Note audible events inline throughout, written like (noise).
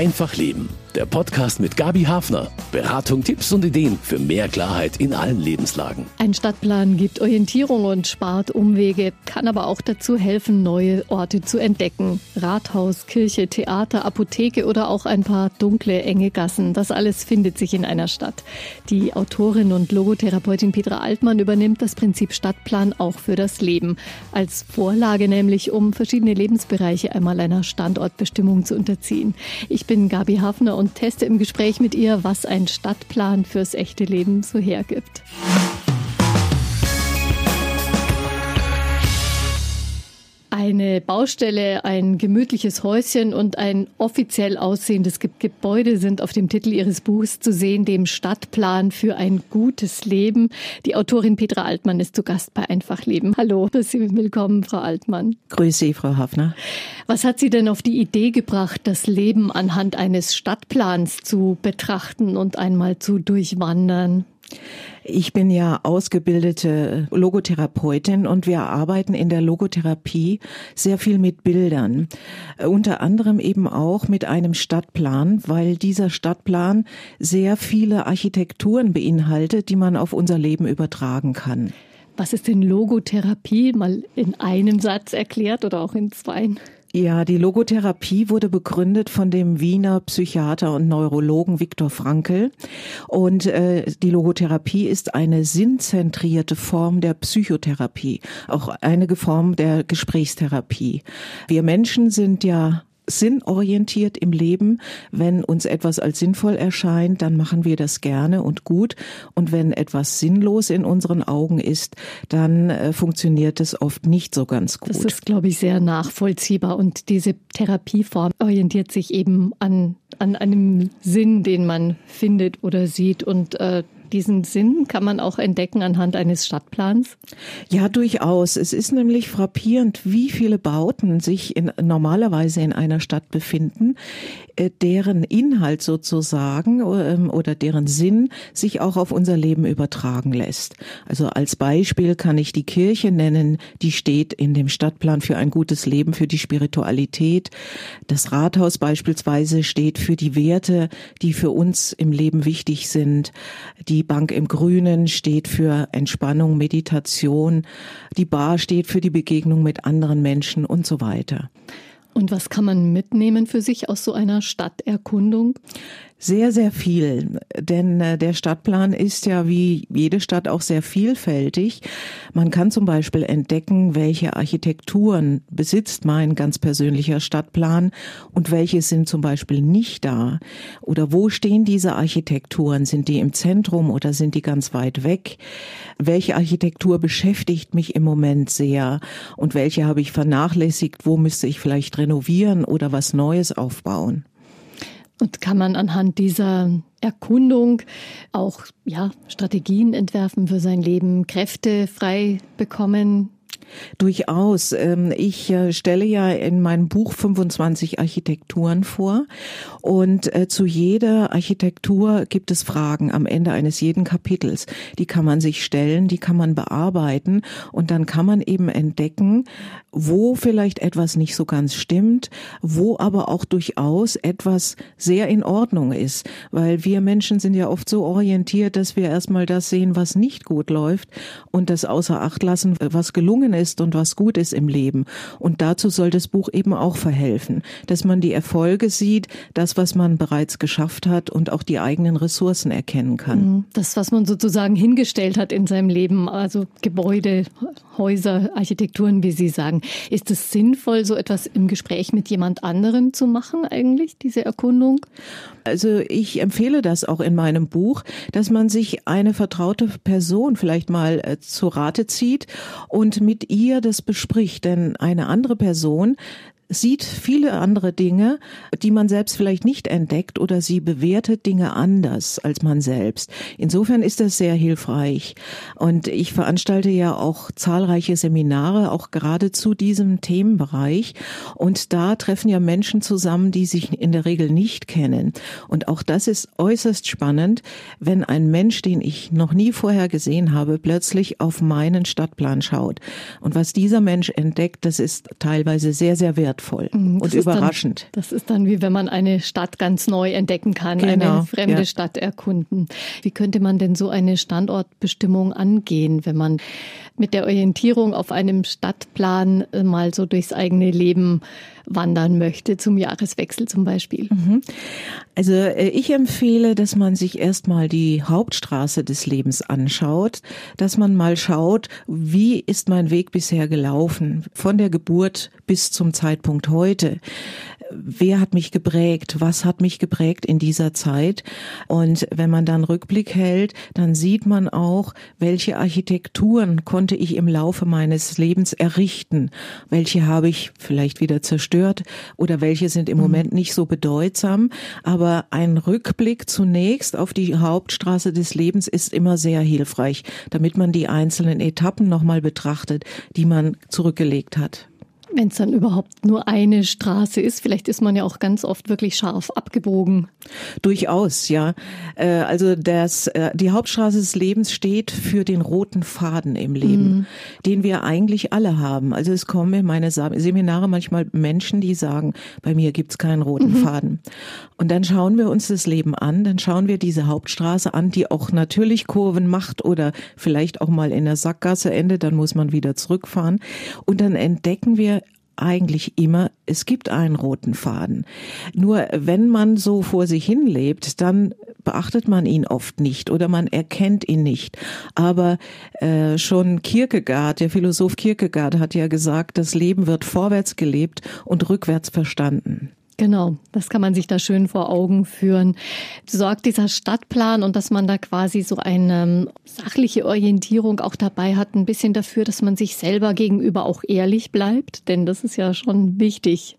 Einfach Leben. Der Podcast mit Gabi Hafner. Beratung, Tipps und Ideen für mehr Klarheit in allen Lebenslagen. Ein Stadtplan gibt Orientierung und spart Umwege, kann aber auch dazu helfen, neue Orte zu entdecken. Rathaus, Kirche, Theater, Apotheke oder auch ein paar dunkle, enge Gassen. Das alles findet sich in einer Stadt. Die Autorin und Logotherapeutin Petra Altmann übernimmt das Prinzip Stadtplan auch für das Leben. Als Vorlage nämlich, um verschiedene Lebensbereiche einmal einer Standortbestimmung zu unterziehen. Ich bin Gabi Hafner und teste im Gespräch mit ihr, was ein Stadtplan fürs echte Leben so hergibt. Eine Baustelle, ein gemütliches Häuschen und ein offiziell aussehendes Gebäude sind auf dem Titel ihres Buchs zu sehen, dem Stadtplan für ein gutes Leben. Die Autorin Petra Altmann ist zu Gast bei Einfach Leben. Hallo, willkommen, Frau Altmann. Grüße Sie, Frau Hafner. Was hat Sie denn auf die Idee gebracht, das Leben anhand eines Stadtplans zu betrachten und einmal zu durchwandern? Ich bin ja ausgebildete Logotherapeutin und wir arbeiten in der Logotherapie sehr viel mit Bildern. Unter anderem eben auch mit einem Stadtplan, weil dieser Stadtplan sehr viele Architekturen beinhaltet, die man auf unser Leben übertragen kann. Was ist denn Logotherapie? Mal in einem Satz erklärt oder auch in zwei? Ja, die Logotherapie wurde begründet von dem Wiener Psychiater und Neurologen Viktor Frankl. Und äh, die Logotherapie ist eine sinnzentrierte Form der Psychotherapie, auch eine Form der Gesprächstherapie. Wir Menschen sind ja sinnorientiert im Leben. Wenn uns etwas als sinnvoll erscheint, dann machen wir das gerne und gut. Und wenn etwas sinnlos in unseren Augen ist, dann äh, funktioniert es oft nicht so ganz gut. Das ist, glaube ich, sehr nachvollziehbar. Und diese Therapieform orientiert sich eben an, an einem Sinn, den man findet oder sieht. Und äh, diesen Sinn kann man auch entdecken anhand eines Stadtplans? Ja, durchaus. Es ist nämlich frappierend, wie viele Bauten sich in, normalerweise in einer Stadt befinden, äh, deren Inhalt sozusagen ähm, oder deren Sinn sich auch auf unser Leben übertragen lässt. Also als Beispiel kann ich die Kirche nennen, die steht in dem Stadtplan für ein gutes Leben, für die Spiritualität. Das Rathaus beispielsweise steht für die Werte, die für uns im Leben wichtig sind. Die die Bank im Grünen steht für Entspannung, Meditation. Die Bar steht für die Begegnung mit anderen Menschen und so weiter. Und was kann man mitnehmen für sich aus so einer Stadterkundung? Sehr, sehr viel. Denn äh, der Stadtplan ist ja wie jede Stadt auch sehr vielfältig. Man kann zum Beispiel entdecken, welche Architekturen besitzt mein ganz persönlicher Stadtplan und welche sind zum Beispiel nicht da. Oder wo stehen diese Architekturen? Sind die im Zentrum oder sind die ganz weit weg? Welche Architektur beschäftigt mich im Moment sehr und welche habe ich vernachlässigt? Wo müsste ich vielleicht renovieren oder was Neues aufbauen? Und kann man anhand dieser Erkundung auch ja, Strategien entwerfen für sein Leben, Kräfte frei bekommen, Durchaus. Ähm, ich äh, stelle ja in meinem Buch 25 Architekturen vor und äh, zu jeder Architektur gibt es Fragen am Ende eines jeden Kapitels. Die kann man sich stellen, die kann man bearbeiten und dann kann man eben entdecken, wo vielleicht etwas nicht so ganz stimmt, wo aber auch durchaus etwas sehr in Ordnung ist, weil wir Menschen sind ja oft so orientiert, dass wir erstmal das sehen, was nicht gut läuft und das außer Acht lassen, was gelungen ist und was gut ist im Leben. Und dazu soll das Buch eben auch verhelfen, dass man die Erfolge sieht, das, was man bereits geschafft hat und auch die eigenen Ressourcen erkennen kann. Mhm. Das, was man sozusagen hingestellt hat in seinem Leben, also Gebäude, Häuser, Architekturen, wie Sie sagen. Ist es sinnvoll, so etwas im Gespräch mit jemand anderem zu machen eigentlich, diese Erkundung? Also ich empfehle das auch in meinem Buch, dass man sich eine vertraute Person vielleicht mal äh, zu Rate zieht und mit ihr das bespricht. Denn eine andere Person sieht viele andere Dinge, die man selbst vielleicht nicht entdeckt oder sie bewertet Dinge anders als man selbst. Insofern ist das sehr hilfreich. Und ich veranstalte ja auch zahlreiche Seminare, auch gerade zu diesem Themenbereich. Und da treffen ja Menschen zusammen, die sich in der Regel nicht kennen. Und auch das ist äußerst spannend, wenn ein Mensch, den ich noch nie vorher gesehen habe, plötzlich auf meinen Stadtplan schaut. Und was dieser Mensch entdeckt, das ist teilweise sehr, sehr wertvoll wertvoll mhm, und überraschend. Dann, das ist dann wie wenn man eine Stadt ganz neu entdecken kann, genau, eine fremde ja. Stadt erkunden. Wie könnte man denn so eine Standortbestimmung angehen, wenn man mit der Orientierung auf einem Stadtplan äh, mal so durchs eigene Leben wandern möchte, zum Jahreswechsel zum Beispiel? Mhm. Also äh, ich empfehle, dass man sich erstmal die Hauptstraße des Lebens anschaut, dass man mal schaut, wie ist mein Weg bisher gelaufen, von der Geburt bis zum Zeitpunkt heute wer hat mich geprägt, was hat mich geprägt in dieser Zeit. Und wenn man dann Rückblick hält, dann sieht man auch, welche Architekturen konnte ich im Laufe meines Lebens errichten, welche habe ich vielleicht wieder zerstört oder welche sind im mhm. Moment nicht so bedeutsam. Aber ein Rückblick zunächst auf die Hauptstraße des Lebens ist immer sehr hilfreich, damit man die einzelnen Etappen nochmal betrachtet, die man zurückgelegt hat. Wenn es dann überhaupt nur eine Straße ist, vielleicht ist man ja auch ganz oft wirklich scharf abgebogen. Durchaus, ja. Äh, also das, äh, die Hauptstraße des Lebens steht für den roten Faden im Leben, mhm. den wir eigentlich alle haben. Also es kommen in meine Seminare manchmal Menschen, die sagen, bei mir gibt's keinen roten mhm. Faden. Und dann schauen wir uns das Leben an, dann schauen wir diese Hauptstraße an, die auch natürlich Kurven macht oder vielleicht auch mal in der Sackgasse endet, dann muss man wieder zurückfahren. Und dann entdecken wir eigentlich immer, es gibt einen roten Faden. Nur wenn man so vor sich hin lebt, dann beachtet man ihn oft nicht oder man erkennt ihn nicht. Aber äh, schon Kierkegaard, der Philosoph Kierkegaard hat ja gesagt, das Leben wird vorwärts gelebt und rückwärts verstanden. Genau, das kann man sich da schön vor Augen führen. Sorgt dieser Stadtplan und dass man da quasi so eine ähm, sachliche Orientierung auch dabei hat, ein bisschen dafür, dass man sich selber gegenüber auch ehrlich bleibt, denn das ist ja schon wichtig.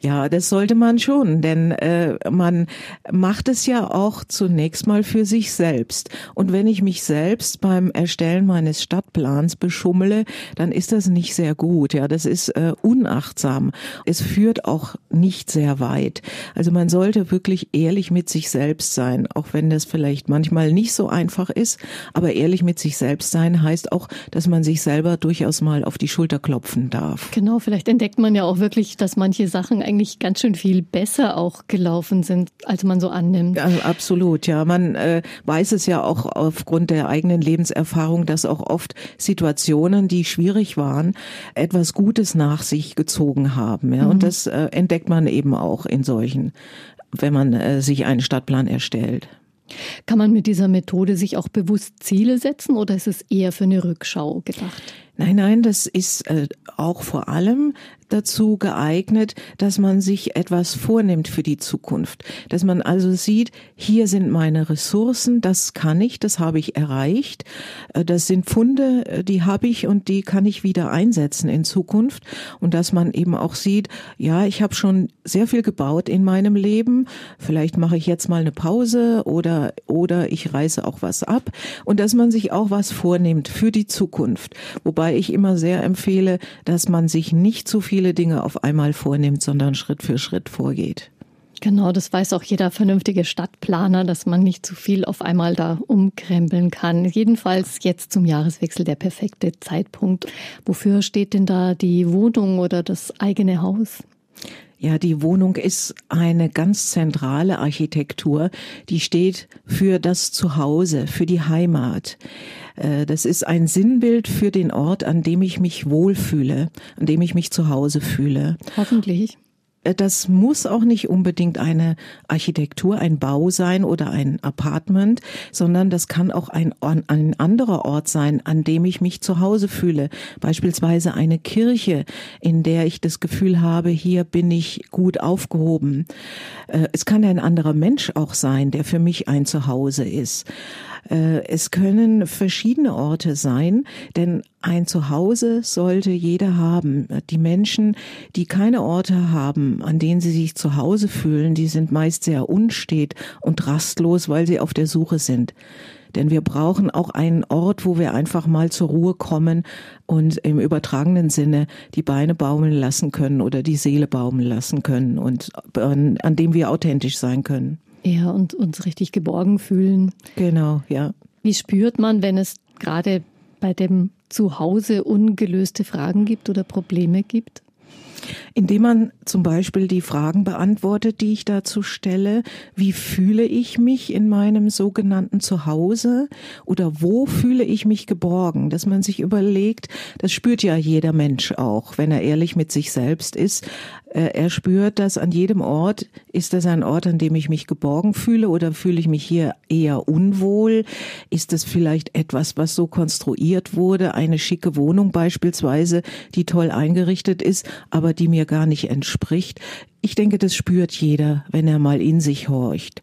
Ja, das sollte man schon, denn äh, man macht es ja auch zunächst mal für sich selbst. Und wenn ich mich selbst beim Erstellen meines Stadtplans beschummele, dann ist das nicht sehr gut. Ja, das ist äh, unachtsam. Es führt auch nicht sehr weit. Also man sollte wirklich ehrlich mit sich selbst sein, auch wenn das vielleicht manchmal nicht so einfach ist. Aber ehrlich mit sich selbst sein heißt auch, dass man sich selber durchaus mal auf die Schulter klopfen darf. Genau, vielleicht entdeckt man ja auch wirklich, dass manche Sachen eigentlich ganz schön viel besser auch gelaufen sind, als man so annimmt. Ja, absolut, ja. Man äh, weiß es ja auch aufgrund der eigenen Lebenserfahrung, dass auch oft Situationen, die schwierig waren, etwas Gutes nach sich gezogen haben. Ja? Mhm. Und das äh, entdeckt man eben auch in solchen, wenn man äh, sich einen Stadtplan erstellt. Kann man mit dieser Methode sich auch bewusst Ziele setzen oder ist es eher für eine Rückschau gedacht? Nein, nein, das ist äh, auch vor allem dazu geeignet, dass man sich etwas vornimmt für die Zukunft. Dass man also sieht, hier sind meine Ressourcen, das kann ich, das habe ich erreicht. Äh, das sind Funde, äh, die habe ich und die kann ich wieder einsetzen in Zukunft. Und dass man eben auch sieht, ja, ich habe schon sehr viel gebaut in meinem Leben. Vielleicht mache ich jetzt mal eine Pause oder, oder ich reiße auch was ab. Und dass man sich auch was vornimmt für die Zukunft. Wobei ich immer sehr empfehle, dass man sich nicht zu viel viele Dinge auf einmal vornimmt, sondern Schritt für Schritt vorgeht. Genau, das weiß auch jeder vernünftige Stadtplaner, dass man nicht zu viel auf einmal da umkrempeln kann. Jedenfalls jetzt zum Jahreswechsel der perfekte Zeitpunkt. Wofür steht denn da die Wohnung oder das eigene Haus? Ja, die Wohnung ist eine ganz zentrale Architektur, die steht für das Zuhause, für die Heimat. Äh, das ist ein Sinnbild für den Ort, an dem ich mich wohlfühle, an dem ich mich zu Hause fühle. Hoffentlich. Äh, das muss auch nicht unbedingt eine Architektur, ein Bau sein oder ein Apartment, sondern das kann auch ein, ein anderer Ort sein, an dem ich mich zu Hause fühle. Beispielsweise eine Kirche, in der ich das Gefühl habe, hier bin ich gut aufgehoben. Äh, es kann ein anderer Mensch auch sein, der für mich ein Zuhause ist. Äh, es können verschiedene Orte sein, denn ein Zuhause sollte jeder haben. Die Menschen, die keine Orte haben, an denen sie sich zu Hause fühlen, die sind meist sehr unstet und rastlos, weil sie auf der Suche sind. Denn wir brauchen auch einen Ort, wo wir einfach mal zur Ruhe kommen und im übertragenen Sinne die Beine baumeln lassen können oder die Seele baumeln lassen können und an, an dem wir authentisch sein können. Ja, und uns richtig geborgen fühlen. Genau, ja. Wie spürt man, wenn es gerade bei dem Zuhause ungelöste Fragen gibt oder Probleme gibt? Indem man zum Beispiel die Fragen beantwortet, die ich dazu stelle. Wie fühle ich mich in meinem sogenannten Zuhause? Oder wo fühle ich mich geborgen? Dass man sich überlegt, das spürt ja jeder Mensch auch, wenn er ehrlich mit sich selbst ist. Äh, er spürt, dass an jedem Ort ist das ein Ort, an dem ich mich geborgen fühle oder fühle ich mich hier eher unwohl? Ist das vielleicht etwas, was so konstruiert wurde? Eine schicke Wohnung beispielsweise, die toll eingerichtet ist, aber die mir gar nicht entspricht. Ich denke, das spürt jeder, wenn er mal in sich horcht.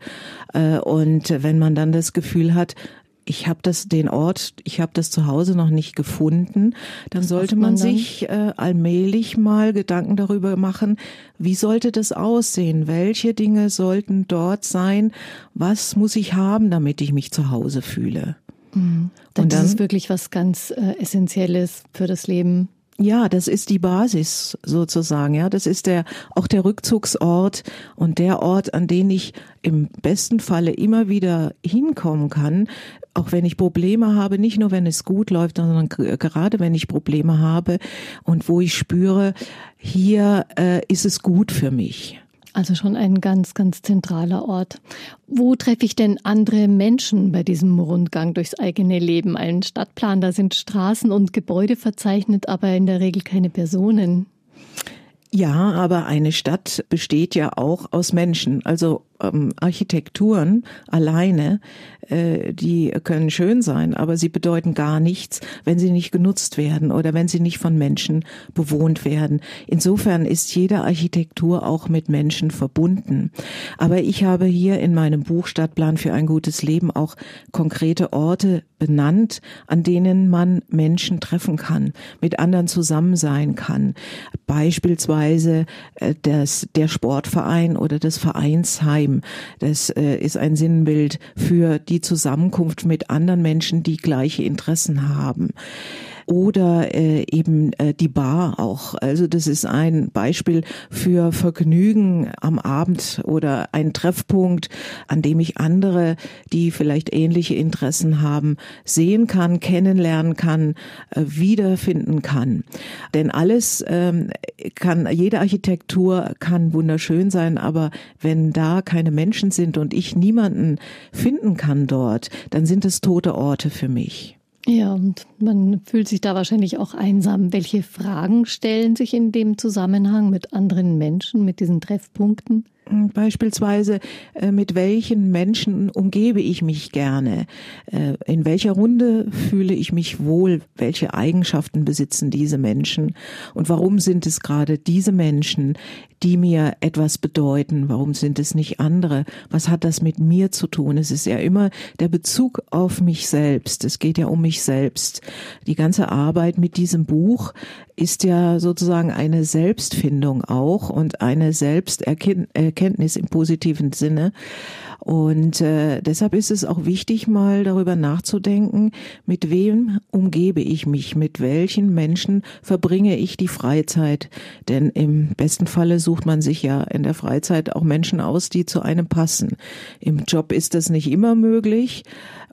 Äh, und wenn man dann das Gefühl hat, ich habe das den Ort, ich habe das zu Hause noch nicht gefunden, dann Was sollte man, man dann? sich äh, allmählich mal Gedanken darüber machen, wie sollte das aussehen? Welche Dinge sollten dort sein? Was muss ich haben, damit ich mich zu Hause fühle? Mhm. Und dann ist wirklich was ganz äh, Essentielles für das Leben. Ja, das ist die Basis sozusagen. Ja, das ist der auch der Rückzugsort und der Ort, an den ich im besten Falle immer wieder hinkommen kann, auch wenn ich Probleme habe, nicht nur wenn es gut läuft, sondern gerade wenn ich Probleme habe und wo ich spüre, hier äh, ist es gut für mich. Also schon ein ganz, ganz zentraler Ort. Wo treffe ich denn andere Menschen bei diesem Rundgang durchs eigene Leben? Ein Stadtplan, da sind Straßen und Gebäude verzeichnet, aber in der Regel keine Personen. Ja, aber eine Stadt besteht ja auch aus Menschen. Also ähm, Architekturen alleine, äh, die können schön sein, aber sie bedeuten gar nichts, wenn sie nicht genutzt werden oder wenn sie nicht von Menschen bewohnt werden. Insofern ist jede Architektur auch mit Menschen verbunden. Aber ich habe hier in meinem Buch Stadtplan für ein gutes Leben auch konkrete Orte benannt, an denen man Menschen treffen kann, mit anderen zusammen sein kann. Beispielsweise äh, das, der Sportverein oder das Vereinsheim. Das äh, ist ein Sinnbild für die Zusammenkunft mit anderen Menschen, die gleiche Interessen haben oder äh, eben äh, die Bar auch. Also das ist ein Beispiel für Vergnügen am Abend oder ein Treffpunkt, an dem ich andere, die vielleicht ähnliche Interessen haben, sehen kann, kennenlernen kann, äh, wiederfinden kann. Denn alles ähm, kann, jede Architektur kann wunderschön sein, aber wenn da keine Menschen sind und ich niemanden finden kann dort, dann sind es tote Orte für mich. Ja, und man fühlt sich da wahrscheinlich auch einsam. Welche Fragen stellen sich in dem Zusammenhang mit anderen Menschen, mit diesen Treffpunkten? Beispielsweise, äh, mit welchen Menschen umgebe ich mich gerne? Äh, in welcher Runde fühle ich mich wohl? Welche Eigenschaften besitzen diese Menschen? Und warum sind es gerade diese Menschen, die mir etwas bedeuten? Warum sind es nicht andere? Was hat das mit mir zu tun? Es ist ja immer der Bezug auf mich selbst. Es geht ja um mich selbst. Die ganze Arbeit mit diesem Buch ist ja sozusagen eine Selbstfindung auch und eine Selbsterkenntnis im positiven Sinne. Und äh, deshalb ist es auch wichtig, mal darüber nachzudenken, mit wem umgebe ich mich, mit welchen Menschen verbringe ich die Freizeit. Denn im besten Falle sucht man sich ja in der Freizeit auch Menschen aus, die zu einem passen. Im Job ist das nicht immer möglich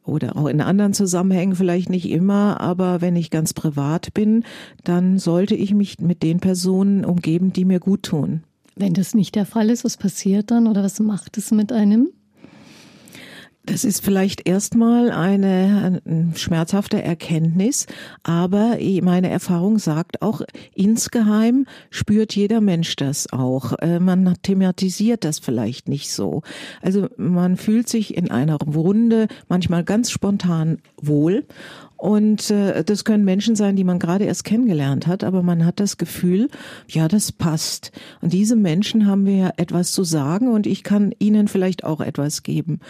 oder auch in anderen Zusammenhängen vielleicht nicht immer, aber wenn ich ganz privat bin, dann sollte ich mich mit den Personen umgeben, die mir gut tun. Wenn das nicht der Fall ist, was passiert dann oder was macht es mit einem? Das ist vielleicht erstmal eine, eine schmerzhafte Erkenntnis, aber meine Erfahrung sagt auch, insgeheim spürt jeder Mensch das auch. Äh, man thematisiert das vielleicht nicht so. Also man fühlt sich in einer Runde manchmal ganz spontan wohl und äh, das können Menschen sein, die man gerade erst kennengelernt hat, aber man hat das Gefühl, ja, das passt. Und diese Menschen haben wir ja etwas zu sagen und ich kann ihnen vielleicht auch etwas geben.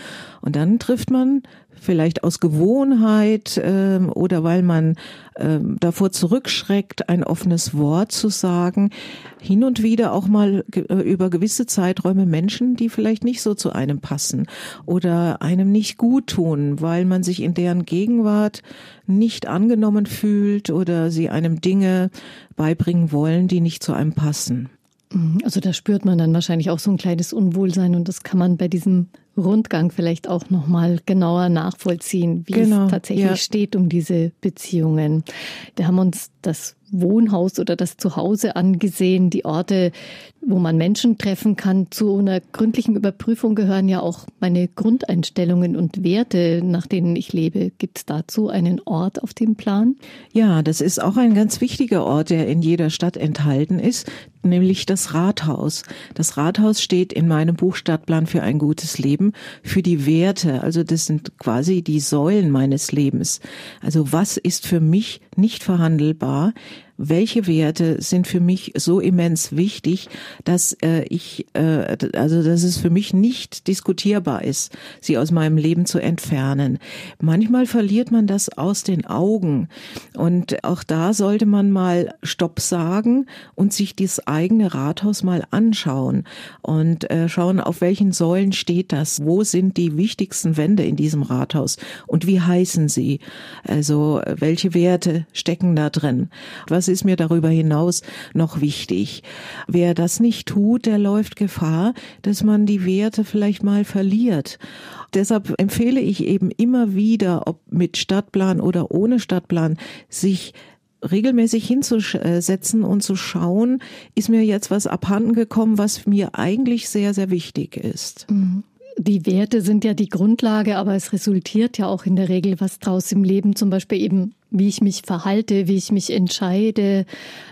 Und dann trifft man vielleicht aus Gewohnheit äh, oder weil man äh, davor zurückschreckt, ein offenes Wort zu sagen, hin und wieder auch mal ge äh, über gewisse Zeiträume Menschen, die vielleicht nicht so zu einem passen oder einem nicht gut tun, weil man sich in deren Gegenwart nicht angenommen fühlt oder sie einem Dinge beibringen wollen, die nicht zu einem passen. Mhm. Also da spürt man dann wahrscheinlich auch so ein kleines Unwohlsein und das kann man bei diesem Rundgang vielleicht auch noch mal genauer nachvollziehen, wie genau, es tatsächlich ja. steht um diese Beziehungen. Wir haben uns das Wohnhaus oder das Zuhause angesehen, die Orte, wo man Menschen treffen kann. Zu einer gründlichen Überprüfung gehören ja auch meine Grundeinstellungen und Werte, nach denen ich lebe. Gibt es dazu einen Ort auf dem Plan? Ja, das ist auch ein ganz wichtiger Ort, der in jeder Stadt enthalten ist, nämlich das Rathaus. Das Rathaus steht in meinem Buch Stadtplan für ein gutes Leben für die Werte. Also das sind quasi die Säulen meines Lebens. Also was ist für mich nicht verhandelbar? Welche Werte sind für mich so immens wichtig, dass äh, ich, äh, also dass es für mich nicht diskutierbar ist, sie aus meinem Leben zu entfernen. Manchmal verliert man das aus den Augen. Und auch da sollte man mal Stopp sagen und sich das eigene Rathaus mal anschauen und äh, schauen, auf welchen Säulen steht das, wo sind die wichtigsten Wände in diesem Rathaus? Und wie heißen sie, also welche Werte stecken da drin, was was ist mir darüber hinaus noch wichtig? Wer das nicht tut, der läuft Gefahr, dass man die Werte vielleicht mal verliert. Deshalb empfehle ich eben immer wieder, ob mit Stadtplan oder ohne Stadtplan, sich regelmäßig hinzusetzen und zu schauen, ist mir jetzt was abhanden gekommen, was mir eigentlich sehr, sehr wichtig ist. Mhm. Die Werte sind ja die Grundlage, aber es resultiert ja auch in der Regel was draus im Leben, zum Beispiel eben, wie ich mich verhalte, wie ich mich entscheide,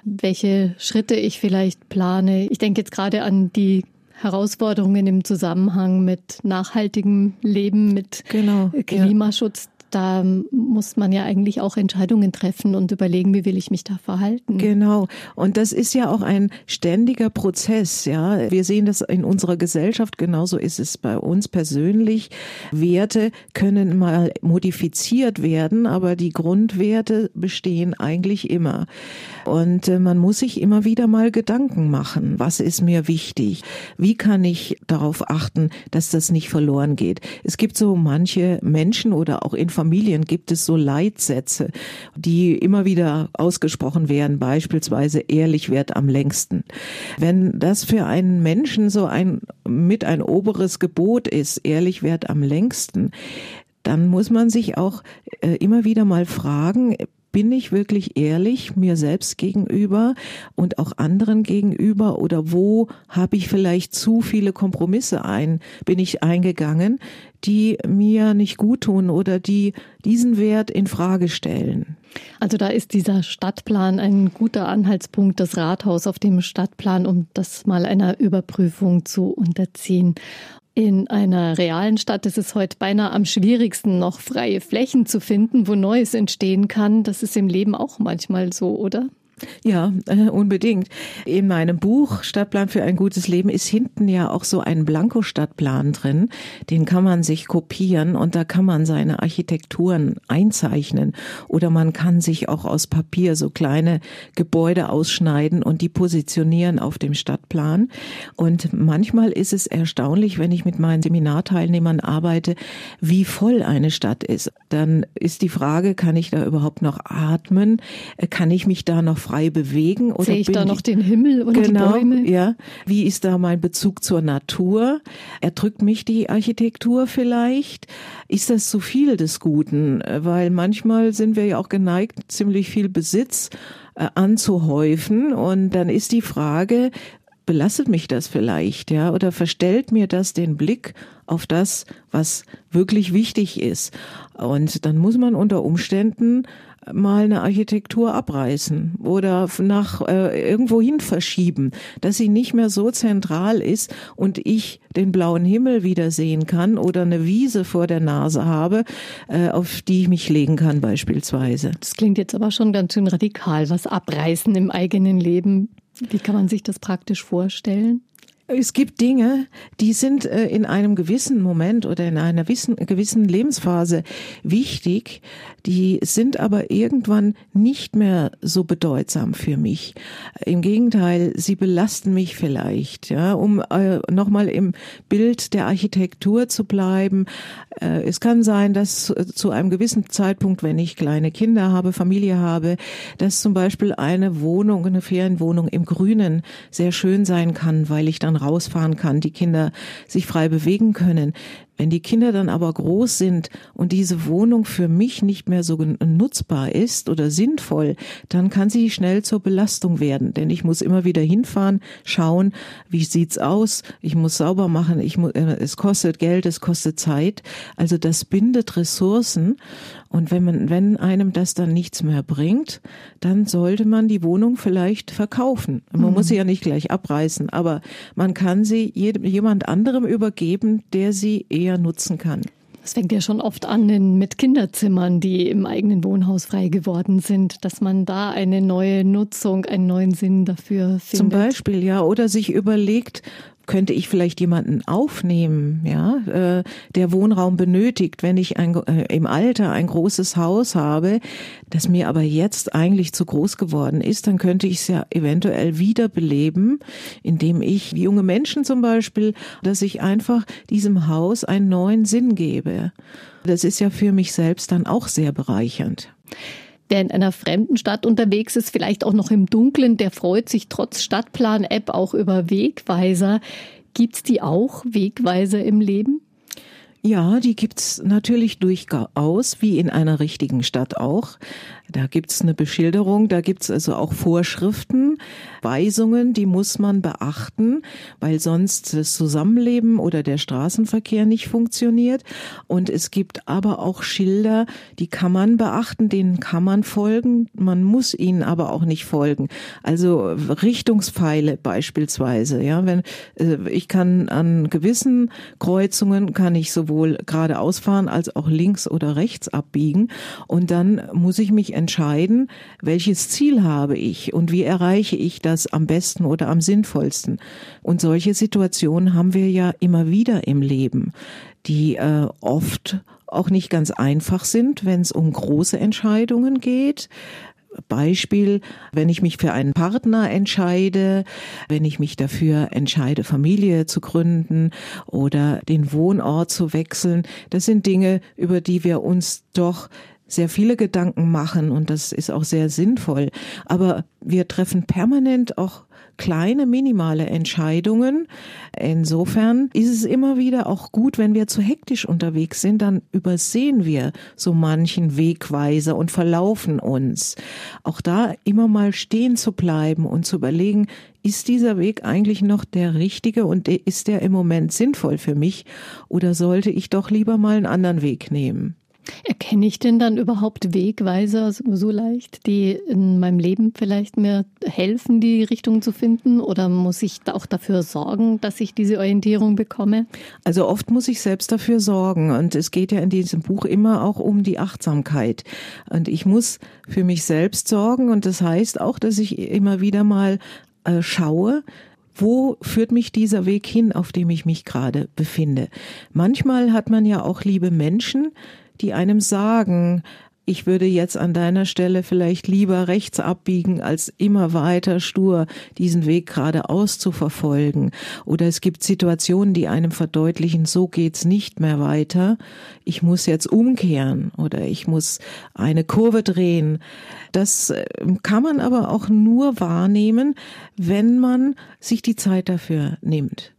welche Schritte ich vielleicht plane. Ich denke jetzt gerade an die Herausforderungen im Zusammenhang mit nachhaltigem Leben, mit genau, Klimaschutz, da muss man ja eigentlich auch Entscheidungen treffen und überlegen, wie will ich mich da verhalten. Genau. Und das ist ja auch ein ständiger Prozess, ja. Wir sehen das in unserer Gesellschaft, genauso ist es bei uns persönlich. Werte können mal modifiziert werden, aber die Grundwerte bestehen eigentlich immer. Und äh, man muss sich immer wieder mal Gedanken machen. Was ist mir wichtig? Wie kann ich darauf achten, dass das nicht verloren geht? Es gibt so manche Menschen oder auch Informationen, Familien gibt es so Leitsätze, die immer wieder ausgesprochen werden, beispielsweise ehrlich wird am längsten. Wenn das für einen Menschen so ein mit ein oberes Gebot ist, ehrlich wird am längsten, dann muss man sich auch äh, immer wieder mal fragen, bin ich wirklich ehrlich mir selbst gegenüber und auch anderen gegenüber oder wo habe ich vielleicht zu viele Kompromisse ein, bin ich eingegangen, die mir nicht gut tun oder die diesen Wert in Frage stellen. Also da ist dieser Stadtplan ein guter Anhaltspunkt, das Rathaus auf dem Stadtplan, um das mal einer Überprüfung zu unterziehen. In einer realen Stadt ist es heute beinahe am schwierigsten, noch freie Flächen zu finden, wo Neues entstehen kann. Das ist im Leben auch manchmal so, oder? Ja, äh, unbedingt. In meinem Buch Stadtplan für ein gutes Leben ist hinten ja auch so ein Blanko-Stadtplan drin. Den kann man sich kopieren und da kann man seine Architekturen einzeichnen oder man kann sich auch aus Papier so kleine Gebäude ausschneiden und die positionieren auf dem Stadtplan. Und manchmal ist es erstaunlich, wenn ich mit meinen Seminarteilnehmern arbeite, wie voll eine Stadt ist. Dann ist die Frage, kann ich da überhaupt noch atmen? Kann ich mich da noch frei bewegen? Oder Sehe ich da noch den Himmel oder genau, die Bäume? Ja. Wie ist da mein Bezug zur Natur? Erdrückt mich die Architektur vielleicht? Ist das zu viel des Guten? Weil manchmal sind wir ja auch geneigt, ziemlich viel Besitz äh, anzuhäufen. Und dann ist die Frage, belastet mich das vielleicht, ja, oder verstellt mir das den Blick auf das, was wirklich wichtig ist. Und dann muss man unter Umständen mal eine Architektur abreißen oder nach äh, irgendwo hin verschieben, dass sie nicht mehr so zentral ist und ich den blauen Himmel wieder sehen kann oder eine Wiese vor der Nase habe, äh, auf die ich mich legen kann beispielsweise. Das klingt jetzt aber schon ganz schön radikal, was abreißen im eigenen Leben. Wie kann man sich das praktisch vorstellen? Es gibt Dinge, die sind äh, in einem gewissen Moment oder in einer gewissen Lebensphase wichtig, die sind aber irgendwann nicht mehr so bedeutsam für mich. Im Gegenteil, sie belasten mich vielleicht. Ja, um äh, nochmal im Bild der Architektur zu bleiben. Äh, es kann sein, dass zu einem gewissen Zeitpunkt, wenn ich kleine Kinder habe, Familie habe, dass zum Beispiel eine Wohnung, eine Ferienwohnung im Grünen sehr schön sein kann, weil ich dann rausfahren kann, die Kinder sich frei bewegen können. Wenn die Kinder dann aber groß sind und diese Wohnung für mich nicht mehr so nutzbar ist oder sinnvoll, dann kann sie schnell zur Belastung werden. Denn ich muss immer wieder hinfahren, schauen, wie sieht's aus. Ich muss sauber machen. Ich muss, äh, es kostet Geld, es kostet Zeit. Also das bindet Ressourcen. Und wenn man, wenn einem das dann nichts mehr bringt, dann sollte man die Wohnung vielleicht verkaufen. Man mhm. muss sie ja nicht gleich abreißen, aber man kann sie jedem, jemand anderem übergeben, der sie eher nutzen kann. Es fängt ja schon oft an mit Kinderzimmern, die im eigenen Wohnhaus frei geworden sind, dass man da eine neue Nutzung, einen neuen Sinn dafür findet. Zum Beispiel, ja, oder sich überlegt, könnte ich vielleicht jemanden aufnehmen, ja, äh, der Wohnraum benötigt, wenn ich ein, äh, im Alter ein großes Haus habe, das mir aber jetzt eigentlich zu groß geworden ist, dann könnte ich es ja eventuell wiederbeleben, indem ich, junge Menschen zum Beispiel, dass ich einfach diesem Haus einen neuen Sinn gebe. Das ist ja für mich selbst dann auch sehr bereichernd. Wer in einer fremden Stadt unterwegs ist, vielleicht auch noch im Dunkeln, der freut sich trotz Stadtplan-App auch über Wegweiser. Gibt's die auch, Wegweiser im Leben? Ja, die gibt's natürlich durchaus, wie in einer richtigen Stadt auch. Da gibt's eine Beschilderung, da gibt's also auch Vorschriften, Weisungen, die muss man beachten, weil sonst das Zusammenleben oder der Straßenverkehr nicht funktioniert. Und es gibt aber auch Schilder, die kann man beachten, denen kann man folgen, man muss ihnen aber auch nicht folgen. Also Richtungspfeile beispielsweise, ja, wenn äh, ich kann an gewissen Kreuzungen kann ich sowohl geradeaus fahren als auch links oder rechts abbiegen und dann muss ich mich entscheiden, welches Ziel habe ich und wie erreiche ich das am besten oder am sinnvollsten. Und solche Situationen haben wir ja immer wieder im Leben, die äh, oft auch nicht ganz einfach sind, wenn es um große Entscheidungen geht. Beispiel, wenn ich mich für einen Partner entscheide, wenn ich mich dafür entscheide, Familie zu gründen oder den Wohnort zu wechseln, das sind Dinge, über die wir uns doch sehr viele Gedanken machen und das ist auch sehr sinnvoll. Aber wir treffen permanent auch kleine, minimale Entscheidungen. Insofern ist es immer wieder auch gut, wenn wir zu hektisch unterwegs sind, dann übersehen wir so manchen Wegweiser und verlaufen uns. Auch da immer mal stehen zu bleiben und zu überlegen, ist dieser Weg eigentlich noch der richtige und ist der im Moment sinnvoll für mich oder sollte ich doch lieber mal einen anderen Weg nehmen? Erkenne ich denn dann überhaupt Wegweiser so leicht, die in meinem Leben vielleicht mir helfen, die Richtung zu finden? Oder muss ich auch dafür sorgen, dass ich diese Orientierung bekomme? Also oft muss ich selbst dafür sorgen. Und es geht ja in diesem Buch immer auch um die Achtsamkeit. Und ich muss für mich selbst sorgen. Und das heißt auch, dass ich immer wieder mal äh, schaue, wo führt mich dieser Weg hin, auf dem ich mich gerade befinde. Manchmal hat man ja auch liebe Menschen, die einem sagen, ich würde jetzt an deiner Stelle vielleicht lieber rechts abbiegen, als immer weiter stur diesen Weg geradeaus zu verfolgen. Oder es gibt Situationen, die einem verdeutlichen, so geht's nicht mehr weiter. Ich muss jetzt umkehren oder ich muss eine Kurve drehen. Das äh, kann man aber auch nur wahrnehmen, wenn man sich die Zeit dafür nimmt.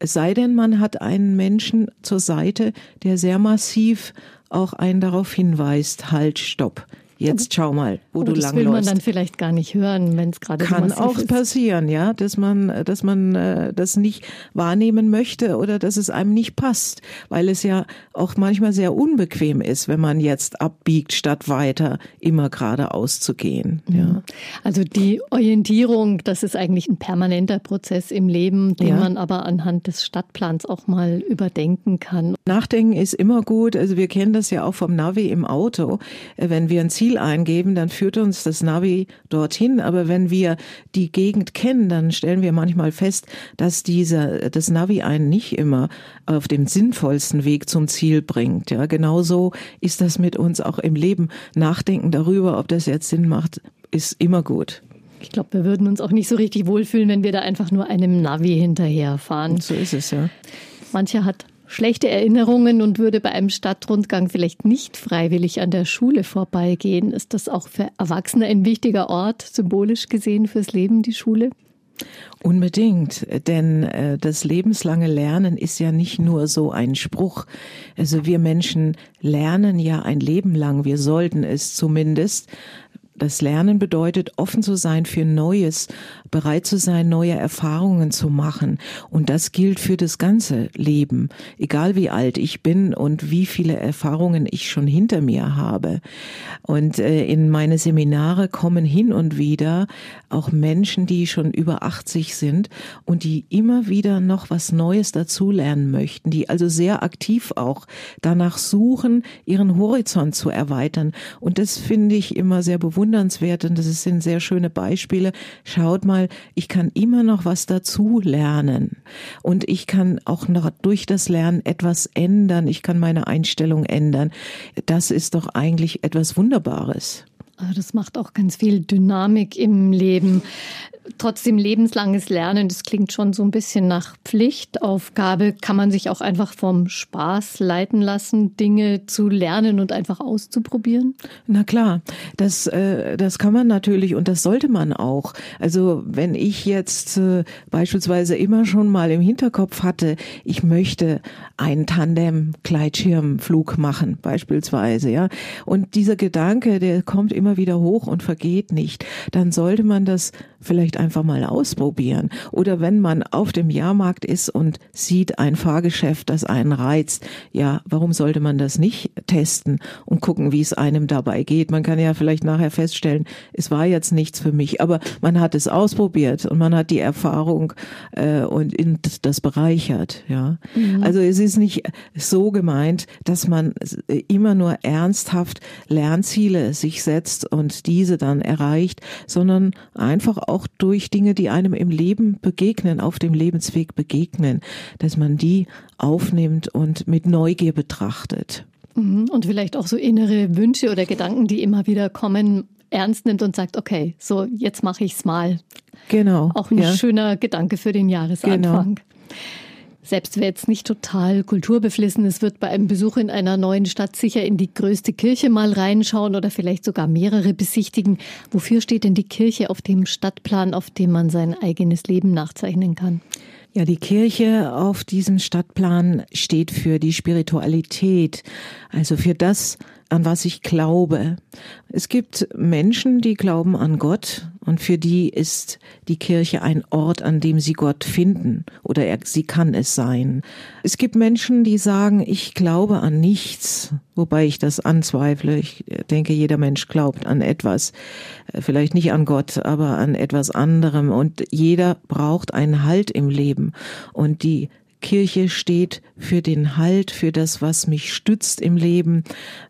Es sei denn, man hat einen Menschen zur Seite, der sehr massiv auch einen darauf hinweist, halt, stopp. Jetzt schau mal, wo oh, du langläufst. Das will man dann vielleicht gar nicht hören, wenn es gerade Kann so auch ist. passieren, ja, dass man, dass man äh, das nicht wahrnehmen möchte oder dass es einem nicht passt, weil es ja auch manchmal sehr unbequem ist, wenn man jetzt abbiegt, statt weiter immer geradeaus zu gehen. Ja. Mhm. Also die Orientierung, das ist eigentlich ein permanenter Prozess im Leben, den ja. man aber anhand des Stadtplans auch mal überdenken kann. Nachdenken ist immer gut. Also wir kennen das ja auch vom Navi im Auto. Äh, wenn wir ein Ziel Ziel eingeben, dann führt uns das Navi dorthin. Aber wenn wir die Gegend kennen, dann stellen wir manchmal fest, dass dieser, das Navi einen nicht immer auf dem sinnvollsten Weg zum Ziel bringt. Ja, genauso ist das mit uns auch im Leben. Nachdenken darüber, ob das jetzt Sinn macht, ist immer gut. Ich glaube, wir würden uns auch nicht so richtig wohlfühlen, wenn wir da einfach nur einem Navi hinterherfahren. So ist es ja. Mancher hat schlechte Erinnerungen und würde bei einem Stadtrundgang vielleicht nicht freiwillig an der Schule vorbeigehen. Ist das auch für Erwachsene ein wichtiger Ort, symbolisch gesehen fürs Leben, die Schule? Unbedingt, denn äh, das lebenslange Lernen ist ja nicht nur so ein Spruch. Also wir Menschen lernen ja ein Leben lang, wir sollten es zumindest. Das Lernen bedeutet, offen zu sein für Neues, bereit zu sein, neue Erfahrungen zu machen. Und das gilt für das ganze Leben, egal wie alt ich bin und wie viele Erfahrungen ich schon hinter mir habe. Und äh, in meine Seminare kommen hin und wieder auch Menschen, die schon über 80 sind und die immer wieder noch was Neues dazulernen möchten, die also sehr aktiv auch danach suchen, ihren Horizont zu erweitern. Und das finde ich immer sehr bewundernswert und das sind sehr schöne Beispiele. Schaut mal, ich kann immer noch was dazu lernen und ich kann auch noch durch das Lernen etwas ändern. Ich kann meine Einstellung ändern. Das ist doch eigentlich etwas Wunderbares. Ah, das macht auch ganz viel Dynamik im Leben trotzdem lebenslanges Lernen, das klingt schon so ein bisschen nach Pflichtaufgabe. Kann man sich auch einfach vom Spaß leiten lassen, Dinge zu lernen und einfach auszuprobieren? Na klar, das, äh, das kann man natürlich und das sollte man auch. Also wenn ich jetzt äh, beispielsweise immer schon mal im Hinterkopf hatte, ich möchte einen Tandem-Gleitschirmflug machen, beispielsweise, ja, und dieser Gedanke, der kommt immer wieder hoch und vergeht nicht, dann sollte man das vielleicht einfach mal ausprobieren. Oder wenn man auf dem Jahrmarkt ist und sieht ein Fahrgeschäft, das einen reizt, ja, warum sollte man das nicht testen und gucken, wie es einem dabei geht? Man kann ja vielleicht nachher feststellen, es war jetzt nichts für mich, aber man hat es ausprobiert und man hat die Erfahrung äh, und das bereichert. Ja, mhm. also es ist nicht so gemeint, dass man immer nur ernsthaft Lernziele sich setzt und diese dann erreicht, sondern einfach auch durch Dinge, die einem im Leben begegnen, auf dem Lebensweg begegnen, dass man die aufnimmt und mit Neugier betrachtet. Mhm. Und vielleicht auch so innere Wünsche oder Gedanken, die immer wieder kommen, ernst nimmt und sagt, okay, so jetzt mache ich es mal. Genau. Auch ein ja. schöner Gedanke für den Jahresanfang. Genau. Selbst wer jetzt nicht total kulturbeflissen ist, wird bei einem Besuch in einer neuen Stadt sicher in die größte Kirche mal reinschauen oder vielleicht sogar mehrere besichtigen. Wofür steht denn die Kirche auf dem Stadtplan, auf dem man sein eigenes Leben nachzeichnen kann? Ja, die Kirche auf diesem Stadtplan steht für die Spiritualität, also für das, an was ich glaube. Es gibt Menschen, die glauben an Gott und für die ist die Kirche ein Ort, an dem sie Gott finden oder er, sie kann es sein. Es gibt Menschen, die sagen, ich glaube an nichts, wobei ich das anzweifle. Ich denke, jeder Mensch glaubt an etwas, vielleicht nicht an Gott, aber an etwas anderem und jeder braucht einen Halt im Leben und die Kirche steht für den Halt, für das, was mich stützt im Leben,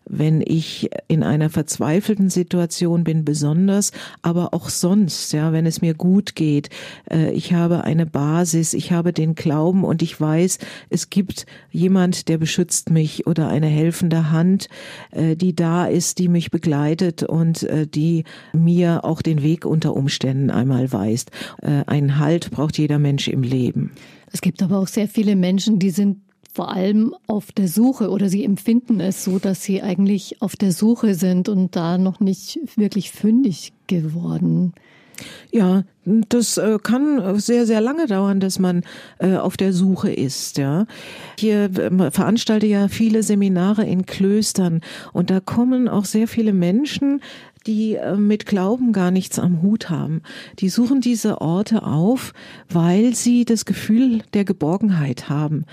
wenn ich in einer verzweifelten Situation bin, besonders, aber auch sonst, ja, wenn es mir gut geht. Äh, ich habe eine Basis, ich habe den Glauben und ich weiß, es gibt jemand, der beschützt mich oder eine helfende Hand, äh, die da ist, die mich begleitet und äh, die mir auch den Weg unter Umständen einmal weist. Ein Halt braucht jeder Mensch im Leben. Es gibt aber auch sehr viele Menschen, die sind vor allem auf der Suche oder sie empfinden es so, dass sie eigentlich auf der Suche sind und da noch nicht wirklich fündig geworden. Ja, das äh, kann sehr, sehr lange dauern, dass man äh, auf der Suche ist. Ja, hier ähm, veranstalte ja viele Seminare in Klöstern und da kommen auch sehr viele Menschen, die äh, mit Glauben gar nichts am Hut haben. Die suchen diese Orte auf, weil sie das Gefühl der Geborgenheit haben.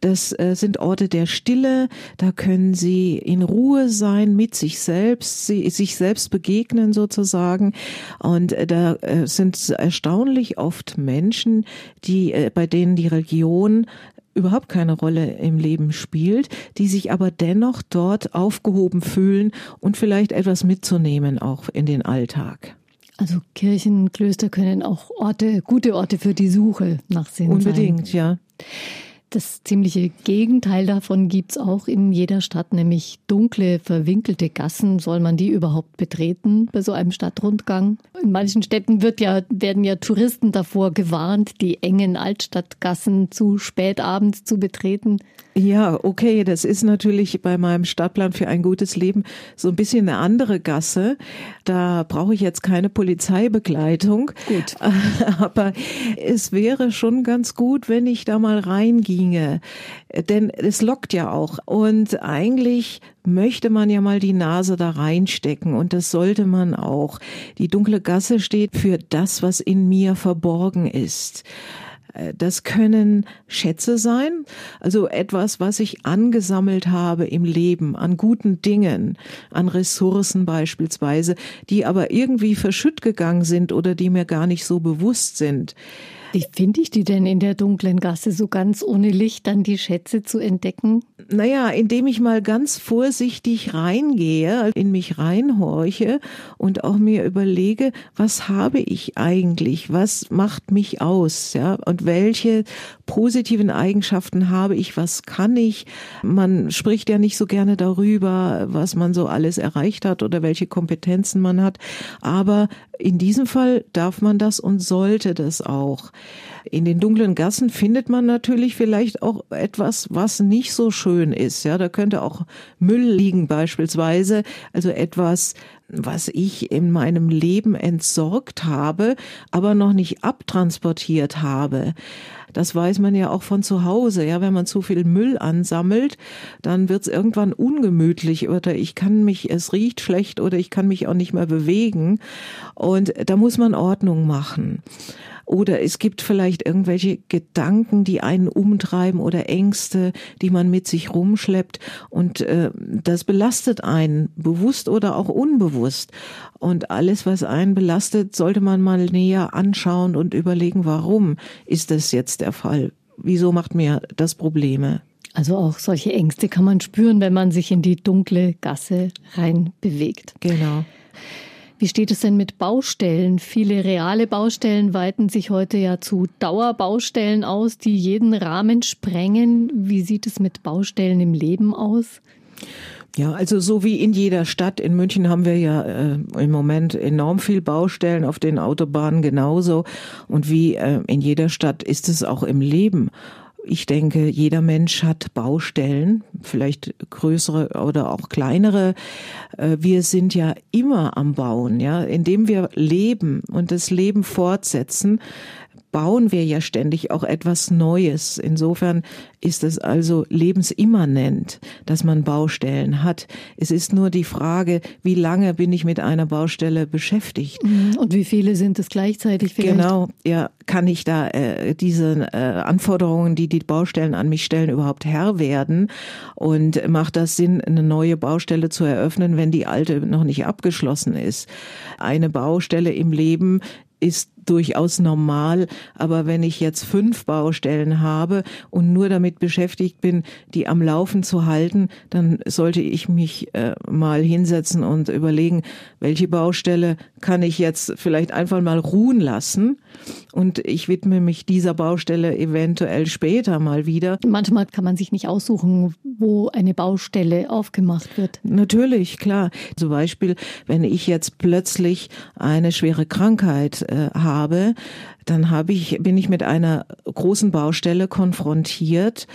Das äh, sind Orte der Stille, da können sie in Ruhe sein mit sich selbst, sie, sich selbst begegnen sozusagen. Und äh, da sind erstaunlich oft Menschen, die, bei denen die Religion überhaupt keine Rolle im Leben spielt, die sich aber dennoch dort aufgehoben fühlen und vielleicht etwas mitzunehmen auch in den Alltag. Also Kirchen, Klöster können auch Orte, gute Orte für die Suche nach Sinn Unbedingt, sein. ja. Das ziemliche Gegenteil davon gibt's auch in jeder Stadt, nämlich dunkle, verwinkelte Gassen. Soll man die überhaupt betreten bei so einem Stadtrundgang? In manchen Städten wird ja, werden ja Touristen davor gewarnt, die engen Altstadtgassen zu spät abends zu betreten. Ja, okay, das ist natürlich bei meinem Stadtplan für ein gutes Leben so ein bisschen eine andere Gasse. Da brauche ich jetzt keine Polizeibegleitung. Gut. (laughs) Aber es wäre schon ganz gut, wenn ich da mal reinginge. Denn es lockt ja auch. Und eigentlich möchte man ja mal die Nase da reinstecken und das sollte man auch. Die dunkle Gasse steht für das, was in mir verborgen ist. Äh, das können Schätze sein, also etwas, was ich angesammelt habe im Leben, an guten Dingen, an Ressourcen beispielsweise, die aber irgendwie verschütt gegangen sind oder die mir gar nicht so bewusst sind. Wie finde ich die denn in der dunklen Gasse, so ganz ohne Licht dann die Schätze zu entdecken? Naja, indem ich mal ganz vorsichtig reingehe, in mich reinhorche und auch mir überlege, was habe ich eigentlich? Was macht mich aus? Ja, und welche positiven Eigenschaften habe ich? Was kann ich? Man spricht ja nicht so gerne darüber, was man so alles erreicht hat oder welche Kompetenzen man hat. Aber in diesem Fall darf man das und sollte das auch. In den dunklen Gassen findet man natürlich vielleicht auch etwas, was nicht so schön ist. Ja, da könnte auch Müll liegen beispielsweise. Also etwas, was ich in meinem Leben entsorgt habe, aber noch nicht abtransportiert habe. Das weiß man ja auch von zu Hause. Ja, wenn man zu viel Müll ansammelt, dann wird es irgendwann ungemütlich oder ich kann mich, es riecht schlecht oder ich kann mich auch nicht mehr bewegen. Und da muss man Ordnung machen. Oder es gibt vielleicht irgendwelche Gedanken, die einen umtreiben oder Ängste, die man mit sich rumschleppt. Und äh, das belastet einen, bewusst oder auch unbewusst. Und alles, was einen belastet, sollte man mal näher anschauen und überlegen, warum ist das jetzt der Fall? Wieso macht mir das Probleme? Also auch solche Ängste kann man spüren, wenn man sich in die dunkle Gasse rein bewegt. Genau. Wie steht es denn mit Baustellen? Viele reale Baustellen weiten sich heute ja zu Dauerbaustellen aus, die jeden Rahmen sprengen. Wie sieht es mit Baustellen im Leben aus? Ja, also so wie in jeder Stadt. In München haben wir ja äh, im Moment enorm viel Baustellen, auf den Autobahnen genauso. Und wie äh, in jeder Stadt ist es auch im Leben. Ich denke, jeder Mensch hat Baustellen, vielleicht größere oder auch kleinere. Äh, wir sind ja immer am Bauen, ja, indem wir leben und das Leben fortsetzen, bauen wir ja ständig auch etwas Neues. Insofern ist es also lebensimmanent, dass man Baustellen hat. Es ist nur die Frage, wie lange bin ich mit einer Baustelle beschäftigt? Mhm. Und wie viele sind es gleichzeitig vielleicht? Genau, ja, kann ich da äh, diese äh, Anforderungen, die die Baustellen an mich stellen, überhaupt Herr werden? Und macht das Sinn, eine neue Baustelle zu eröffnen, wenn die alte noch nicht abgeschlossen ist? Eine Baustelle im Leben ist durchaus normal. Aber wenn ich jetzt fünf Baustellen habe und nur damit beschäftigt bin, die am Laufen zu halten, dann sollte ich mich äh, mal hinsetzen und überlegen, welche Baustelle kann ich jetzt vielleicht einfach mal ruhen lassen und ich widme mich dieser Baustelle eventuell später mal wieder. Manchmal kann man sich nicht aussuchen, wo eine Baustelle aufgemacht wird. Natürlich, klar. Zum Beispiel, wenn ich jetzt plötzlich eine schwere Krankheit äh, habe, dann habe ich, bin ich mit einer großen Baustelle konfrontiert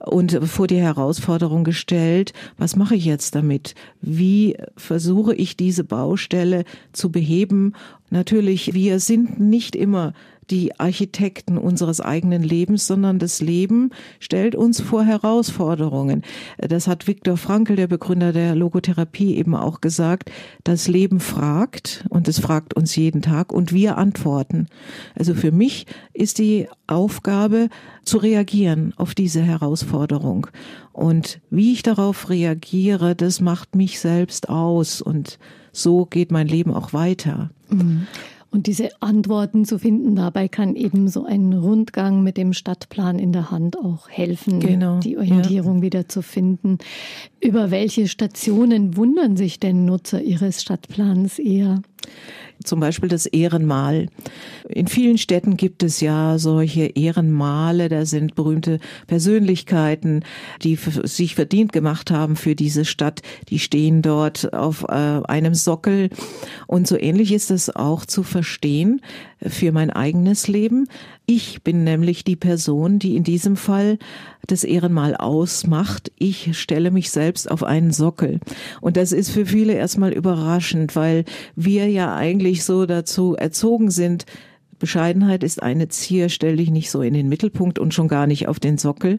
und vor die Herausforderung gestellt, was mache ich jetzt damit? Wie versuche ich diese Baustelle zu beheben? Natürlich, wir sind nicht immer die Architekten unseres eigenen Lebens, sondern das Leben stellt uns vor Herausforderungen. Das hat Viktor Frankl, der Begründer der Logotherapie, eben auch gesagt. Das Leben fragt und es fragt uns jeden Tag und wir antworten. Also für mich ist die Aufgabe zu reagieren auf diese Herausforderung. Und wie ich darauf reagiere, das macht mich selbst aus und so geht mein Leben auch weiter. Mhm. Und diese Antworten zu finden, dabei kann eben so ein Rundgang mit dem Stadtplan in der Hand auch helfen, genau, die Orientierung ja. wieder zu finden. Über welche Stationen wundern sich denn Nutzer Ihres Stadtplans eher? Zum Beispiel das Ehrenmal. In vielen Städten gibt es ja solche Ehrenmale, da sind berühmte Persönlichkeiten, die sich verdient gemacht haben für diese Stadt, die stehen dort auf äh, einem Sockel. Und so ähnlich ist es auch zu verstehen für mein eigenes Leben. Ich bin nämlich die Person, die in diesem Fall das Ehrenmal ausmacht. Ich stelle mich selbst auf einen Sockel. Und das ist für viele erstmal überraschend, weil wir ja eigentlich so dazu erzogen sind, Bescheidenheit ist eine Zier, stell dich nicht so in den Mittelpunkt und schon gar nicht auf den Sockel.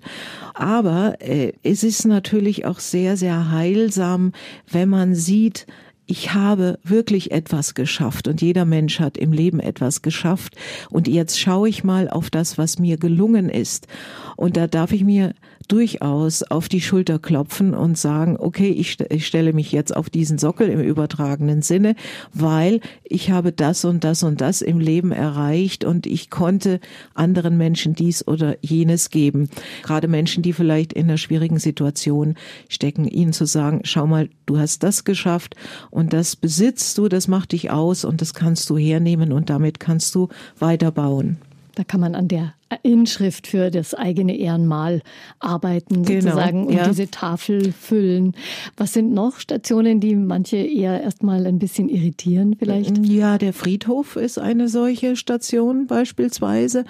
Aber äh, es ist natürlich auch sehr, sehr heilsam, wenn man sieht, ich habe wirklich etwas geschafft und jeder Mensch hat im Leben etwas geschafft. Und jetzt schaue ich mal auf das, was mir gelungen ist. Und da darf ich mir durchaus auf die Schulter klopfen und sagen, okay, ich, ich stelle mich jetzt auf diesen Sockel im übertragenen Sinne, weil ich habe das und das und das im Leben erreicht und ich konnte anderen Menschen dies oder jenes geben. Gerade Menschen, die vielleicht in einer schwierigen Situation stecken, ihnen zu sagen, schau mal, du hast das geschafft und das besitzt du, das macht dich aus und das kannst du hernehmen und damit kannst du weiterbauen. Da kann man an der Inschrift für das eigene Ehrenmal arbeiten, genau, sozusagen, und ja. diese Tafel füllen. Was sind noch Stationen, die manche eher erstmal ein bisschen irritieren vielleicht? Ja, der Friedhof ist eine solche Station beispielsweise.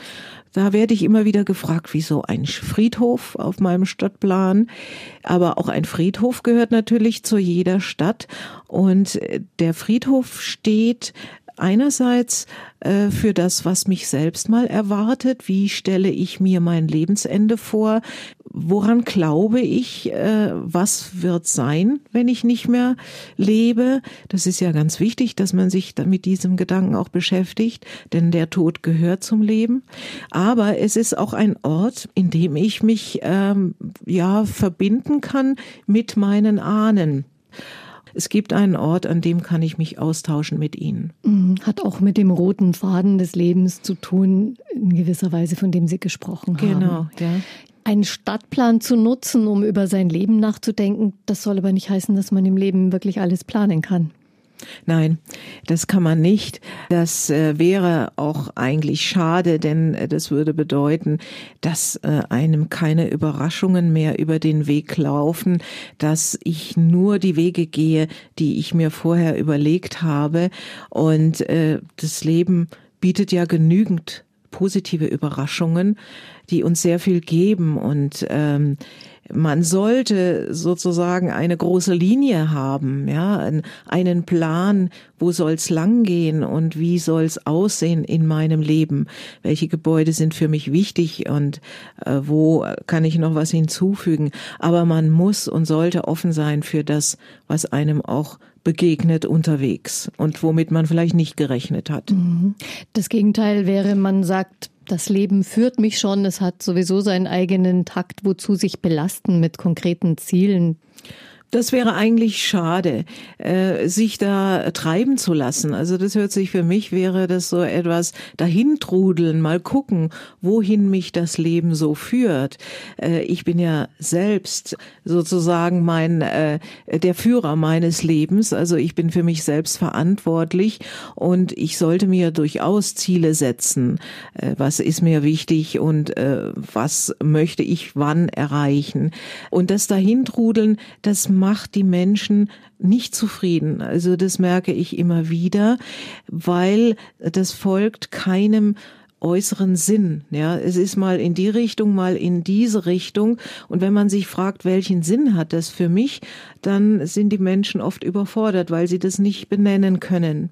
Da werde ich immer wieder gefragt, wieso ein Friedhof auf meinem Stadtplan. Aber auch ein Friedhof gehört natürlich zu jeder Stadt. Und der Friedhof steht einerseits äh, für das, was mich selbst mal erwartet. Wie stelle ich mir mein Lebensende vor? Woran glaube ich? Äh, was wird sein, wenn ich nicht mehr lebe? Das ist ja ganz wichtig, dass man sich mit diesem Gedanken auch beschäftigt, denn der Tod gehört zum Leben. Aber es ist auch ein Ort, in dem ich mich ähm, ja verbinden kann mit meinen Ahnen es gibt einen Ort, an dem kann ich mich austauschen mit ihnen. Mhm. Hat auch mit dem roten Faden des Lebens zu tun, in gewisser Weise, von dem Sie gesprochen haben. Genau, ja. Einen Stadtplan zu nutzen, um über sein Leben nachzudenken, das soll aber nicht heißen, dass man im Leben wirklich alles planen kann. Nein, das kann man nicht. Das äh, wäre auch eigentlich schade, denn äh, das würde bedeuten, dass äh, einem keine Überraschungen mehr über den Weg laufen, dass ich nur die Wege gehe, die ich mir vorher überlegt habe. Und äh, das Leben bietet ja genügend positive Überraschungen, die uns sehr viel geben und ähm, man sollte sozusagen eine große Linie haben, ja, einen Plan, wo soll's langgehen und wie soll's aussehen in meinem Leben? Welche Gebäude sind für mich wichtig und äh, wo kann ich noch was hinzufügen? Aber man muss und sollte offen sein für das, was einem auch begegnet unterwegs und womit man vielleicht nicht gerechnet hat. Mhm. Das Gegenteil wäre, man sagt, das Leben führt mich schon, es hat sowieso seinen eigenen Takt, wozu sich belasten mit konkreten Zielen. Das wäre eigentlich schade, äh, sich da treiben zu lassen. Also das hört sich für mich wäre das so etwas dahintrudeln, mal gucken, wohin mich das Leben so führt. Äh, ich bin ja selbst sozusagen mein äh, der Führer meines Lebens. Also ich bin für mich selbst verantwortlich und ich sollte mir durchaus Ziele setzen. Äh, was ist mir wichtig und äh, was möchte ich wann erreichen? Und das dahintrudeln, das macht die Menschen nicht zufrieden. Also das merke ich immer wieder, weil das folgt keinem äußeren Sinn. Ja, es ist mal in die Richtung, mal in diese Richtung. Und wenn man sich fragt, welchen Sinn hat das für mich, dann sind die Menschen oft überfordert, weil sie das nicht benennen können.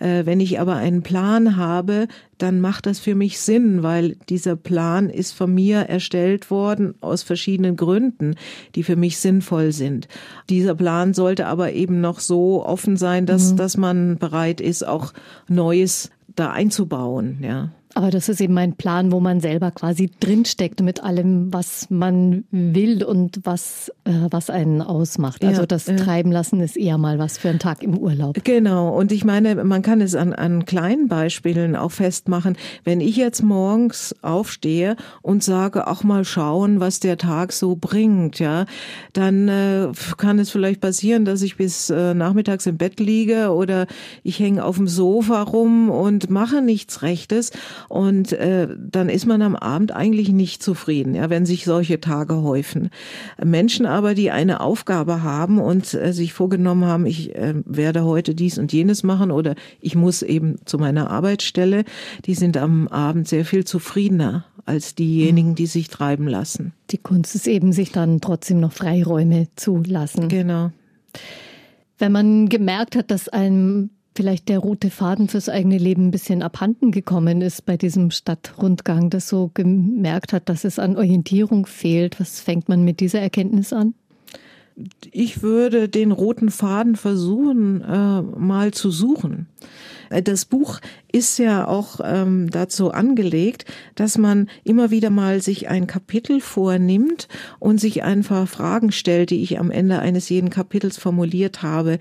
Äh, wenn ich aber einen Plan habe, dann macht das für mich Sinn, weil dieser Plan ist von mir erstellt worden aus verschiedenen Gründen, die für mich sinnvoll sind. Dieser Plan sollte aber eben noch so offen sein, dass, mhm. dass man bereit ist, auch Neues da einzubauen, ja. Aber das ist eben ein Plan, wo man selber quasi drinsteckt mit allem, was man will und was, äh, was einen ausmacht. Also ja, das äh, Treiben lassen ist eher mal was für einen Tag im Urlaub. Genau. Und ich meine, man kann es an, an kleinen Beispielen auch festmachen. Wenn ich jetzt morgens aufstehe und sage, auch mal schauen, was der Tag so bringt, ja, dann äh, kann es vielleicht passieren, dass ich bis äh, nachmittags im Bett liege oder ich hänge auf dem Sofa rum und mache nichts Rechtes. Und äh, dann ist man am Abend eigentlich nicht zufrieden, ja, wenn sich solche Tage häufen. Menschen aber, die eine Aufgabe haben und äh, sich vorgenommen haben, ich äh, werde heute dies und jenes machen oder ich muss eben zu meiner Arbeitsstelle, die sind am Abend sehr viel zufriedener als diejenigen, die sich treiben lassen. Die Kunst ist eben, sich dann trotzdem noch Freiräume zu lassen. Genau. Wenn man gemerkt hat, dass einem vielleicht der rote Faden fürs eigene Leben ein bisschen abhanden gekommen ist bei diesem Stadtrundgang, das so gemerkt hat, dass es an Orientierung fehlt. Was fängt man mit dieser Erkenntnis an? Ich würde den roten Faden versuchen, äh, mal zu suchen. Äh, das Buch ist ja auch ähm, dazu angelegt, dass man immer wieder mal sich ein Kapitel vornimmt und sich einfach Fragen stellt, die ich am Ende eines jeden Kapitels formuliert habe.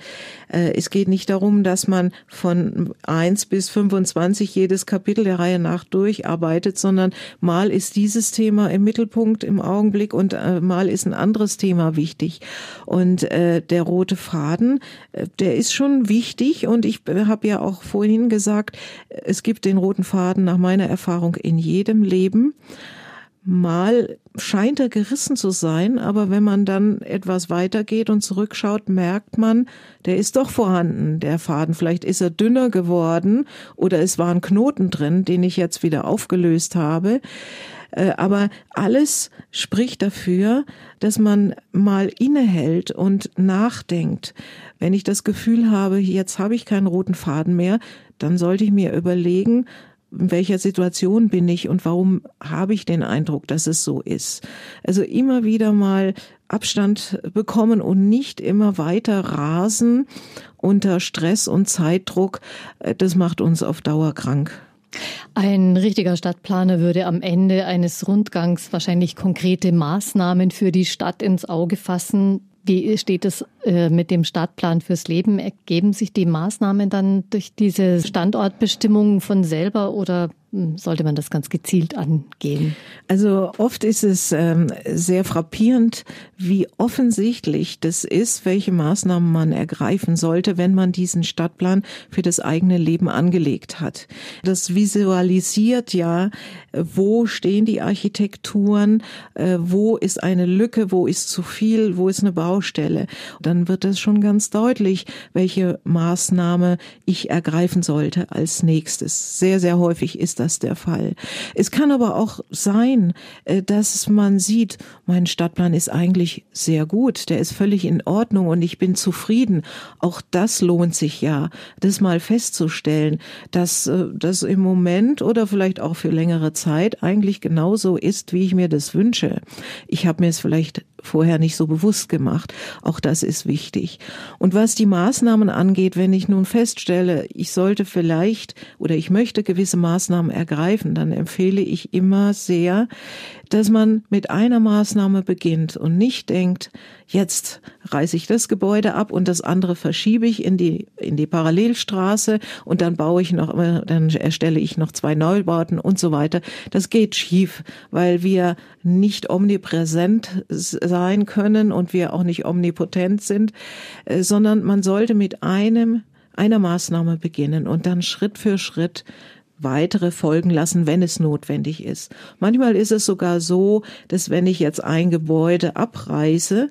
Äh, es geht nicht darum, dass man von eins bis 25 jedes Kapitel der Reihe nach durcharbeitet, sondern mal ist dieses Thema im Mittelpunkt im Augenblick und äh, mal ist ein anderes Thema wichtig. Und äh, der rote Faden, äh, der ist schon wichtig und ich habe ja auch vorhin gesagt, es gibt den roten Faden nach meiner Erfahrung in jedem Leben. Mal scheint er gerissen zu sein, aber wenn man dann etwas weitergeht und zurückschaut, merkt man, der ist doch vorhanden, der Faden. Vielleicht ist er dünner geworden oder es war ein Knoten drin, den ich jetzt wieder aufgelöst habe. Äh, aber alles spricht dafür, dass man mal innehält und nachdenkt. Wenn ich das Gefühl habe, jetzt habe ich keinen roten Faden mehr, dann sollte ich mir überlegen, in welcher Situation bin ich und warum habe ich den Eindruck, dass es so ist. Also immer wieder mal Abstand bekommen und nicht immer weiter rasen unter Stress und Zeitdruck. Äh, das macht uns auf Dauer krank. Ein richtiger Stadtplaner würde am Ende eines Rundgangs wahrscheinlich konkrete Maßnahmen für die Stadt ins Auge fassen. Wie steht es äh, mit dem Stadtplan fürs Leben? Ergeben sich die Maßnahmen dann durch diese Standortbestimmungen von selber oder sollte man das ganz gezielt angehen? Also oft ist es ähm, sehr frappierend, wie offensichtlich das ist, welche Maßnahmen man ergreifen sollte, wenn man diesen Stadtplan für das eigene Leben angelegt hat. Das visualisiert ja, wo stehen die Architekturen, äh, wo ist eine Lücke, wo ist zu viel, wo ist eine Baustelle. Dann wird es schon ganz deutlich, welche Maßnahme ich ergreifen sollte als nächstes. Sehr, sehr häufig ist das das der Fall. Es kann aber auch sein, äh, dass man sieht, mein Stadtplan ist eigentlich sehr gut, der ist völlig in Ordnung und ich bin zufrieden. Auch das lohnt sich ja, das mal festzustellen, dass äh, das im Moment oder vielleicht auch für längere Zeit eigentlich genauso ist, wie ich mir das wünsche. Ich habe mir es vielleicht vorher nicht so bewusst gemacht. Auch das ist wichtig. Und was die Maßnahmen angeht, wenn ich nun feststelle, ich sollte vielleicht oder ich möchte gewisse Maßnahmen ergreifen, dann empfehle ich immer sehr, dass man mit einer Maßnahme beginnt und nicht denkt, jetzt reiße ich das Gebäude ab und das andere verschiebe ich in die, in die Parallelstraße und dann baue ich noch, dann erstelle ich noch zwei Neubauten und so weiter. Das geht schief, weil wir nicht omnipräsent sein können und wir auch nicht omnipotent sind, äh, sondern man sollte mit einem einer Maßnahme beginnen und dann Schritt für Schritt weitere folgen lassen, wenn es notwendig ist. Manchmal ist es sogar so, dass wenn ich jetzt ein Gebäude abreiße,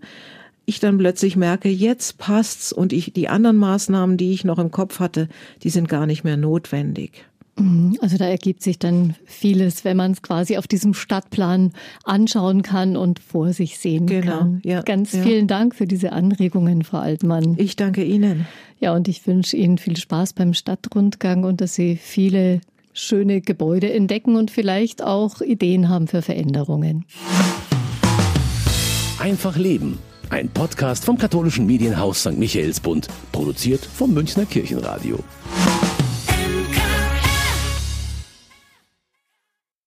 ich dann plötzlich merke, jetzt passt's und ich, die anderen Maßnahmen, die ich noch im Kopf hatte, die sind gar nicht mehr notwendig. Mhm. Also da ergibt sich dann vieles, wenn man es quasi auf diesem Stadtplan anschauen kann und vor sich sehen genau, kann. Ja, Ganz ja. vielen Dank für diese Anregungen, Frau Altmann. Ich danke Ihnen. Ja, und ich wünsche Ihnen viel Spaß beim Stadtrundgang und dass Sie viele schöne Gebäude entdecken und vielleicht auch Ideen haben für Veränderungen. Einfach Leben. Ein Podcast vom katholischen Medienhaus St. Michaelsbund, produziert vom Münchner Kirchenradio.